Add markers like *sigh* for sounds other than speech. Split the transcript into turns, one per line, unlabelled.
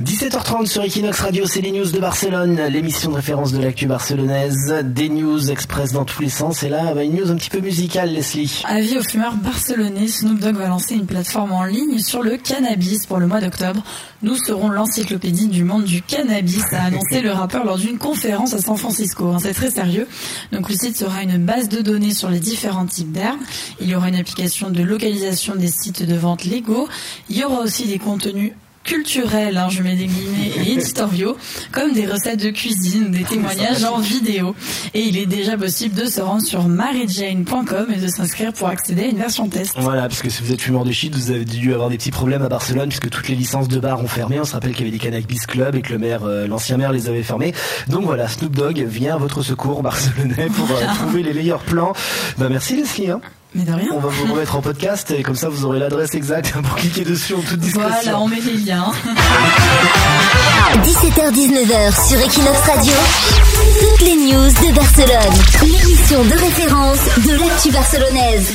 17h30 sur Equinox Radio, c'est les news de Barcelone, l'émission de référence de l'actu barcelonaise, des news express dans tous les sens, et là, bah, une news un petit peu musicale, Leslie.
Avis aux fumeurs barcelonais, Snoop Dogg va lancer une plateforme en ligne sur le cannabis pour le mois d'octobre. Nous serons l'encyclopédie du monde du cannabis, a annoncé le rappeur lors d'une conférence à San Francisco. Hein, c'est très sérieux. Donc le site sera une base de données sur les différents types d'herbes. Il y aura une application de localisation des sites de vente légaux. Il y aura aussi des contenus culturels, hein, je mets des guillemets, et éditoriaux, comme des recettes de cuisine des témoignages en vidéo. Et il est déjà possible de se rendre sur maryjane.com et de s'inscrire pour accéder à une version test.
Voilà, parce que si vous êtes fumeur de shit, vous avez dû avoir des petits problèmes à Barcelone, puisque toutes les licences de bar ont fermé. On se rappelle qu'il y avait des cannabis club et que le maire, euh, l'ancien maire les avait fermés. Donc voilà, Snoop Dogg vient à votre secours barcelonais pour euh, *laughs* trouver les meilleurs plans. Bah merci Leslie. Hein.
Mais de rien.
On va vous remettre en podcast et comme ça vous aurez l'adresse exacte *laughs* pour cliquer dessus en toute discrétion.
Voilà, on met les liens.
17h-19h sur Equinox Radio, toutes les news de Barcelone. L'émission de référence de l'actu barcelonaise.